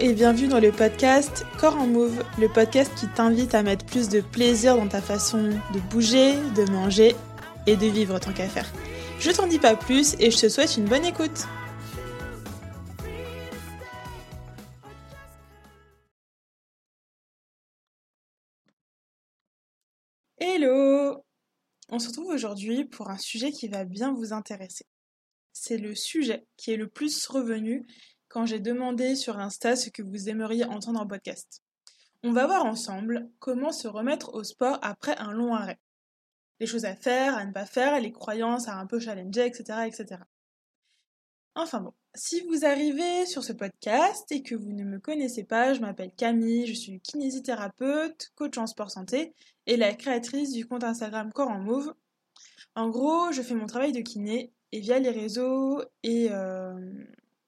Et bienvenue dans le podcast Corps en Move, le podcast qui t'invite à mettre plus de plaisir dans ta façon de bouger, de manger et de vivre tant qu'à faire. Je t'en dis pas plus et je te souhaite une bonne écoute. Hello On se retrouve aujourd'hui pour un sujet qui va bien vous intéresser. C'est le sujet qui est le plus revenu quand j'ai demandé sur Insta ce que vous aimeriez entendre en podcast. On va voir ensemble comment se remettre au sport après un long arrêt. Les choses à faire, à ne pas faire, les croyances à un peu challenger, etc. etc. Enfin bon, si vous arrivez sur ce podcast et que vous ne me connaissez pas, je m'appelle Camille, je suis kinésithérapeute, coach en sport santé et la créatrice du compte Instagram Corps en Move. En gros, je fais mon travail de kiné et via les réseaux et euh,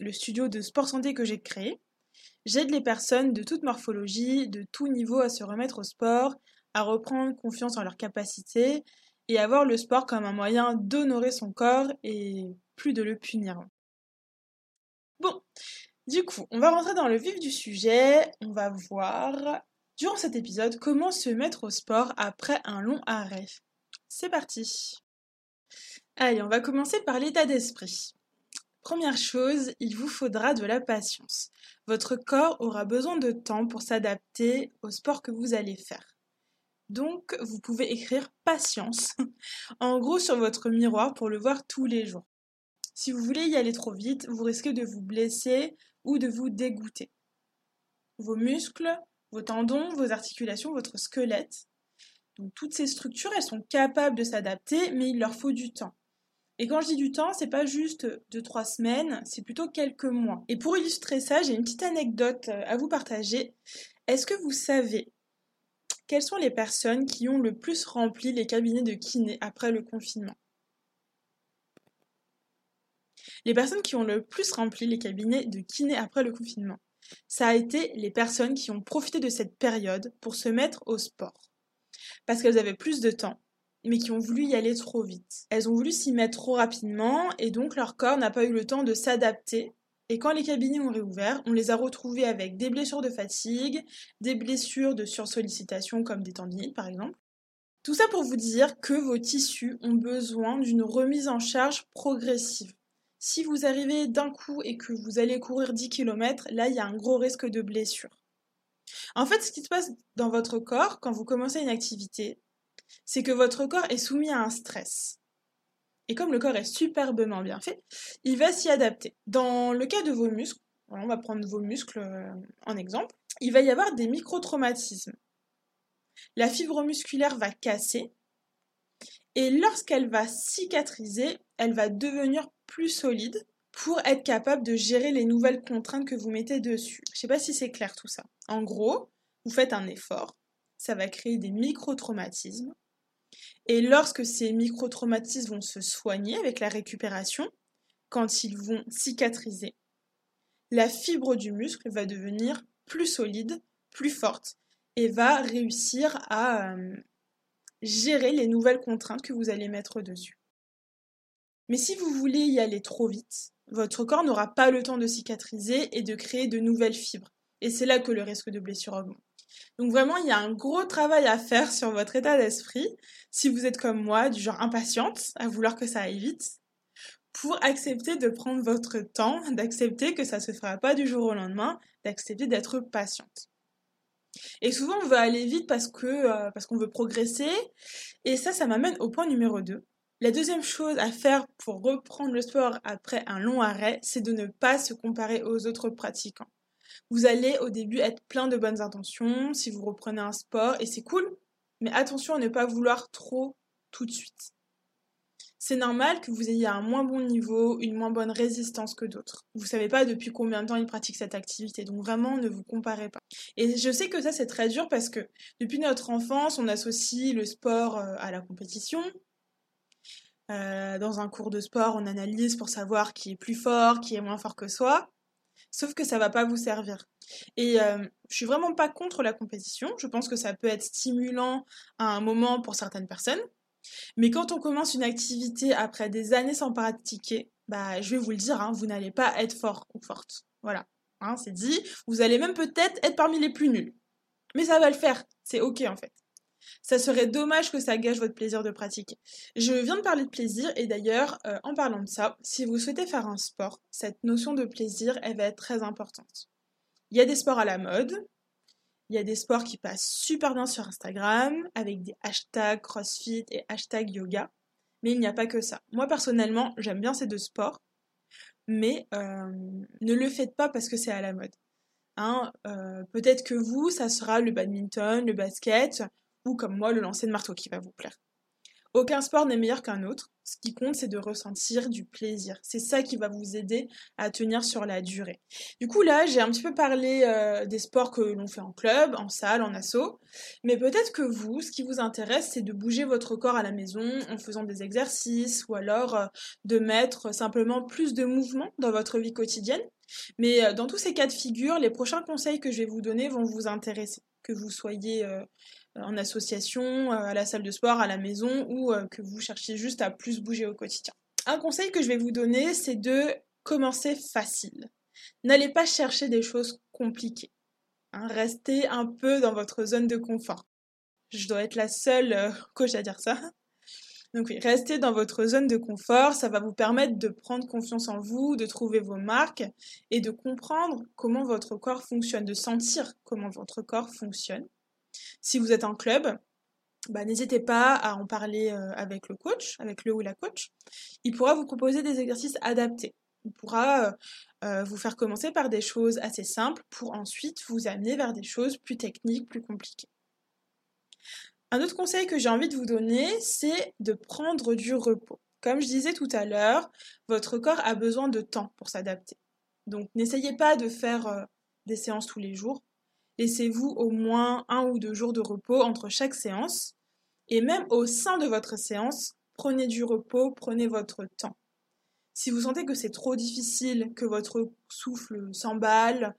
le studio de sport santé que j'ai créé, j'aide les personnes de toute morphologie, de tout niveau à se remettre au sport, à reprendre confiance en leurs capacités et à voir le sport comme un moyen d'honorer son corps et plus de le punir. Bon, du coup, on va rentrer dans le vif du sujet, on va voir durant cet épisode comment se mettre au sport après un long arrêt. C'est parti Allez, on va commencer par l'état d'esprit. Première chose, il vous faudra de la patience. Votre corps aura besoin de temps pour s'adapter au sport que vous allez faire. Donc, vous pouvez écrire patience en gros sur votre miroir pour le voir tous les jours. Si vous voulez y aller trop vite, vous risquez de vous blesser ou de vous dégoûter. Vos muscles, vos tendons, vos articulations, votre squelette, toutes ces structures, elles sont capables de s'adapter, mais il leur faut du temps. Et quand je dis du temps, c'est pas juste deux, trois semaines, c'est plutôt quelques mois. Et pour illustrer ça, j'ai une petite anecdote euh, à vous partager. Est-ce que vous savez quelles sont les personnes qui ont le plus rempli les cabinets de kiné après le confinement? Les personnes qui ont le plus rempli les cabinets de kiné après le confinement, ça a été les personnes qui ont profité de cette période pour se mettre au sport. Parce qu'elles avaient plus de temps, mais qui ont voulu y aller trop vite. Elles ont voulu s'y mettre trop rapidement et donc leur corps n'a pas eu le temps de s'adapter. Et quand les cabinets ont réouvert, on les a retrouvés avec des blessures de fatigue, des blessures de sursollicitation comme des tendinites par exemple. Tout ça pour vous dire que vos tissus ont besoin d'une remise en charge progressive. Si vous arrivez d'un coup et que vous allez courir 10 km, là il y a un gros risque de blessure. En fait, ce qui se passe dans votre corps quand vous commencez une activité, c'est que votre corps est soumis à un stress. Et comme le corps est superbement bien fait, il va s'y adapter. Dans le cas de vos muscles, on va prendre vos muscles euh, en exemple, il va y avoir des microtraumatismes. La fibre musculaire va casser et lorsqu'elle va cicatriser, elle va devenir plus solide pour être capable de gérer les nouvelles contraintes que vous mettez dessus. Je ne sais pas si c'est clair tout ça. En gros, vous faites un effort, ça va créer des micro-traumatismes. Et lorsque ces micro-traumatismes vont se soigner avec la récupération, quand ils vont cicatriser, la fibre du muscle va devenir plus solide, plus forte, et va réussir à euh, gérer les nouvelles contraintes que vous allez mettre dessus. Mais si vous voulez y aller trop vite, votre corps n'aura pas le temps de cicatriser et de créer de nouvelles fibres. Et c'est là que le risque de blessure augmente. Donc vraiment, il y a un gros travail à faire sur votre état d'esprit, si vous êtes comme moi, du genre impatiente, à vouloir que ça aille vite, pour accepter de prendre votre temps, d'accepter que ça ne se fera pas du jour au lendemain, d'accepter d'être patiente. Et souvent, on veut aller vite parce euh, qu'on veut progresser. Et ça, ça m'amène au point numéro 2. La deuxième chose à faire pour reprendre le sport après un long arrêt, c'est de ne pas se comparer aux autres pratiquants. Vous allez au début être plein de bonnes intentions si vous reprenez un sport et c'est cool, mais attention à ne pas vouloir trop tout de suite. C'est normal que vous ayez un moins bon niveau, une moins bonne résistance que d'autres. Vous savez pas depuis combien de temps ils pratiquent cette activité, donc vraiment ne vous comparez pas. Et je sais que ça c'est très dur parce que depuis notre enfance, on associe le sport euh, à la compétition. Euh, dans un cours de sport, on analyse pour savoir qui est plus fort, qui est moins fort que soi. Sauf que ça va pas vous servir. Et euh, je suis vraiment pas contre la compétition. Je pense que ça peut être stimulant à un moment pour certaines personnes. Mais quand on commence une activité après des années sans pratiquer, bah, je vais vous le dire, hein, vous n'allez pas être fort ou forte. Voilà. Hein, c'est dit, vous allez même peut-être être parmi les plus nuls. Mais ça va le faire, c'est ok en fait. Ça serait dommage que ça gâche votre plaisir de pratiquer. Je viens de parler de plaisir et d'ailleurs, euh, en parlant de ça, si vous souhaitez faire un sport, cette notion de plaisir, elle va être très importante. Il y a des sports à la mode, il y a des sports qui passent super bien sur Instagram avec des hashtags CrossFit et hashtags yoga, mais il n'y a pas que ça. Moi personnellement, j'aime bien ces deux sports, mais euh, ne le faites pas parce que c'est à la mode. Hein, euh, peut-être que vous, ça sera le badminton, le basket, comme moi, le lancer de marteau qui va vous plaire. Aucun sport n'est meilleur qu'un autre. Ce qui compte, c'est de ressentir du plaisir. C'est ça qui va vous aider à tenir sur la durée. Du coup, là, j'ai un petit peu parlé euh, des sports que l'on fait en club, en salle, en asso. Mais peut-être que vous, ce qui vous intéresse, c'est de bouger votre corps à la maison en faisant des exercices ou alors euh, de mettre simplement plus de mouvement dans votre vie quotidienne. Mais euh, dans tous ces cas de figure, les prochains conseils que je vais vous donner vont vous intéresser. Que vous soyez en association, euh, à la salle de sport, à la maison ou euh, que vous cherchiez juste à plus bouger au quotidien. Un conseil que je vais vous donner, c'est de commencer facile. N'allez pas chercher des choses compliquées. Hein. restez un peu dans votre zone de confort. Je dois être la seule euh, coach à dire ça. Donc oui, restez dans votre zone de confort, ça va vous permettre de prendre confiance en vous, de trouver vos marques et de comprendre comment votre corps fonctionne, de sentir comment votre corps fonctionne. Si vous êtes en club, bah, n'hésitez pas à en parler euh, avec le coach, avec le ou la coach. Il pourra vous proposer des exercices adaptés. Il pourra euh, euh, vous faire commencer par des choses assez simples pour ensuite vous amener vers des choses plus techniques, plus compliquées. Un autre conseil que j'ai envie de vous donner, c'est de prendre du repos. Comme je disais tout à l'heure, votre corps a besoin de temps pour s'adapter. Donc n'essayez pas de faire des séances tous les jours. Laissez-vous au moins un ou deux jours de repos entre chaque séance. Et même au sein de votre séance, prenez du repos, prenez votre temps. Si vous sentez que c'est trop difficile, que votre souffle s'emballe,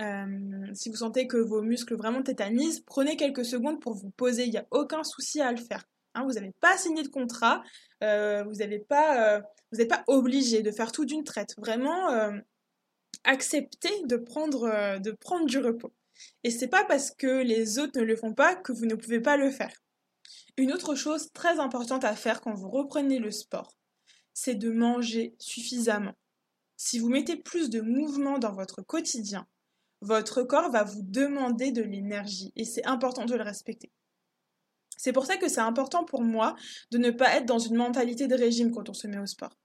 euh, si vous sentez que vos muscles vraiment tétanisent, prenez quelques secondes pour vous poser. Il n'y a aucun souci à le faire. Hein, vous n'avez pas signé de contrat, euh, vous n'êtes pas, euh, obligé de faire tout d'une traite. Vraiment, acceptez de prendre du repos. Et c'est pas parce que les autres ne le font pas que vous ne pouvez pas le faire. Une autre chose très importante à faire quand vous reprenez le sport, c'est de manger suffisamment. Si vous mettez plus de mouvement dans votre quotidien, votre corps va vous demander de l'énergie et c'est important de le respecter. C'est pour ça que c'est important pour moi de ne pas être dans une mentalité de régime quand on se met au sport.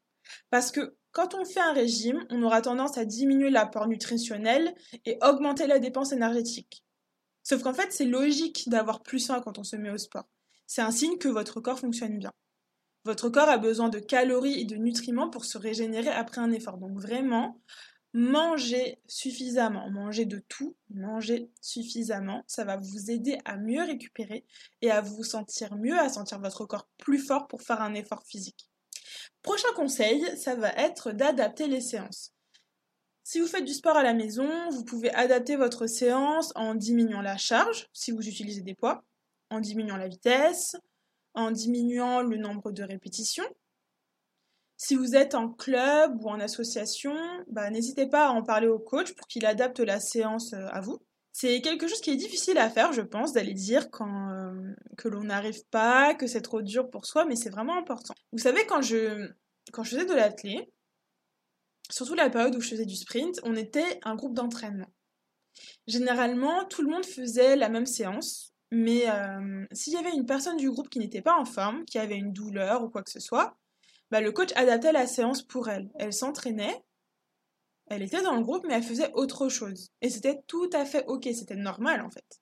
Parce que quand on fait un régime, on aura tendance à diminuer l'apport nutritionnel et augmenter la dépense énergétique. Sauf qu'en fait, c'est logique d'avoir plus faim quand on se met au sport. C'est un signe que votre corps fonctionne bien. Votre corps a besoin de calories et de nutriments pour se régénérer après un effort. Donc vraiment, mangez suffisamment, mangez de tout, mangez suffisamment. Ça va vous aider à mieux récupérer et à vous sentir mieux, à sentir votre corps plus fort pour faire un effort physique. Prochain conseil, ça va être d'adapter les séances. Si vous faites du sport à la maison, vous pouvez adapter votre séance en diminuant la charge, si vous utilisez des poids, en diminuant la vitesse, en diminuant le nombre de répétitions. Si vous êtes en club ou en association, bah, n'hésitez pas à en parler au coach pour qu'il adapte la séance euh, à vous. C'est quelque chose qui est difficile à faire, je pense, d'aller dire quand euh, que l'on n'arrive pas, que c'est trop dur pour soi, mais c'est vraiment important. Vous savez, quand je, quand je faisais de l'athlé, surtout la période où je faisais du sprint, on était un groupe d'entraînement. Généralement, tout le monde faisait la même séance, mais euh, s'il y avait une personne du groupe qui n'était pas en forme, qui avait une douleur ou quoi que ce soit, bah, le coach adaptait la séance pour elle. Elle s'entraînait, elle était dans le groupe, mais elle faisait autre chose. Et c'était tout à fait ok, c'était normal en fait.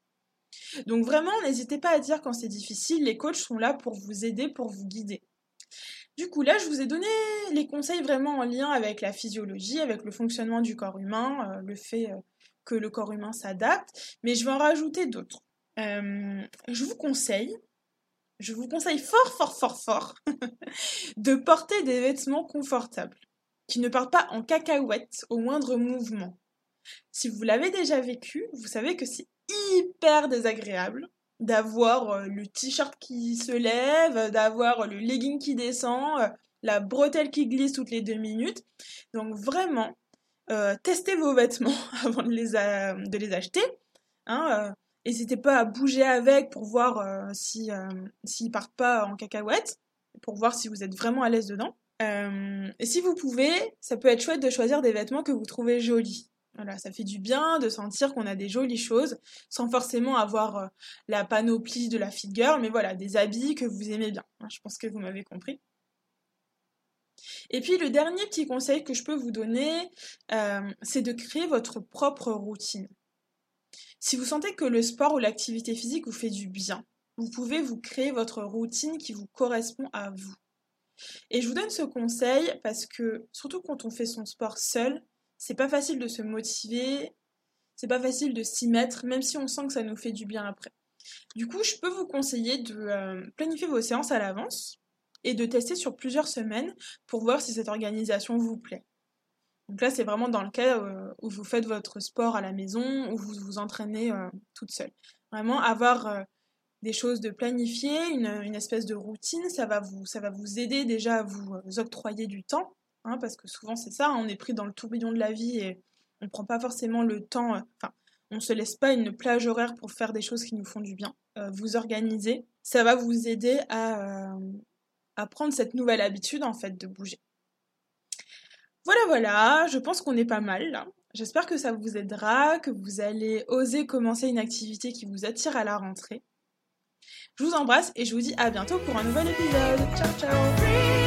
Donc vraiment, n'hésitez pas à dire quand c'est difficile, les coachs sont là pour vous aider, pour vous guider. Du coup, là, je vous ai donné les conseils vraiment en lien avec la physiologie, avec le fonctionnement du corps humain, euh, le fait euh, que le corps humain s'adapte, mais je vais en rajouter d'autres. Euh, je vous conseille, je vous conseille fort, fort, fort, fort, de porter des vêtements confortables qui ne partent pas en cacahuète au moindre mouvement. Si vous l'avez déjà vécu, vous savez que c'est hyper désagréable d'avoir euh, le t-shirt qui se lève, d'avoir le legging qui descend, euh, la bretelle qui glisse toutes les deux minutes. Donc vraiment, euh, testez vos vêtements avant de les, de les acheter. Hein, N'hésitez pas à bouger avec pour voir si s'ils partent pas en cacahuète, pour voir si vous êtes vraiment à l'aise dedans. Et si vous pouvez, ça peut être chouette de choisir des vêtements que vous trouvez jolis. Voilà, ça fait du bien de sentir qu'on a des jolies choses, sans forcément avoir la panoplie de la fit girl, mais voilà, des habits que vous aimez bien. Hein, je pense que vous m'avez compris. Et puis le dernier petit conseil que je peux vous donner, euh, c'est de créer votre propre routine. Si vous sentez que le sport ou l'activité physique vous fait du bien, vous pouvez vous créer votre routine qui vous correspond à vous. Et je vous donne ce conseil parce que, surtout quand on fait son sport seul, c'est pas facile de se motiver, c'est pas facile de s'y mettre, même si on sent que ça nous fait du bien après. Du coup, je peux vous conseiller de euh, planifier vos séances à l'avance, et de tester sur plusieurs semaines pour voir si cette organisation vous plaît. Donc là, c'est vraiment dans le cas euh, où vous faites votre sport à la maison, où vous vous entraînez euh, toute seule. Vraiment, avoir des choses de planifier, une, espèce de routine, ça va vous, ça va vous aider déjà à vous, octroyer du temps, hein, parce que souvent c'est ça, on est pris dans le tourbillon de la vie et on ne prend pas forcément le temps, enfin, on ne se laisse pas une plage horaire pour faire des choses qui nous font du bien. vous organiser, ça va vous aider à, à prendre cette nouvelle habitude en fait de bouger. Voilà, voilà, je pense qu'on est pas mal J'espère que ça vous aidera, que vous allez oser commencer une activité qui vous attire à la rentrée. Je vous embrasse et je vous dis à bientôt pour un nouvel épisode. Ciao ciao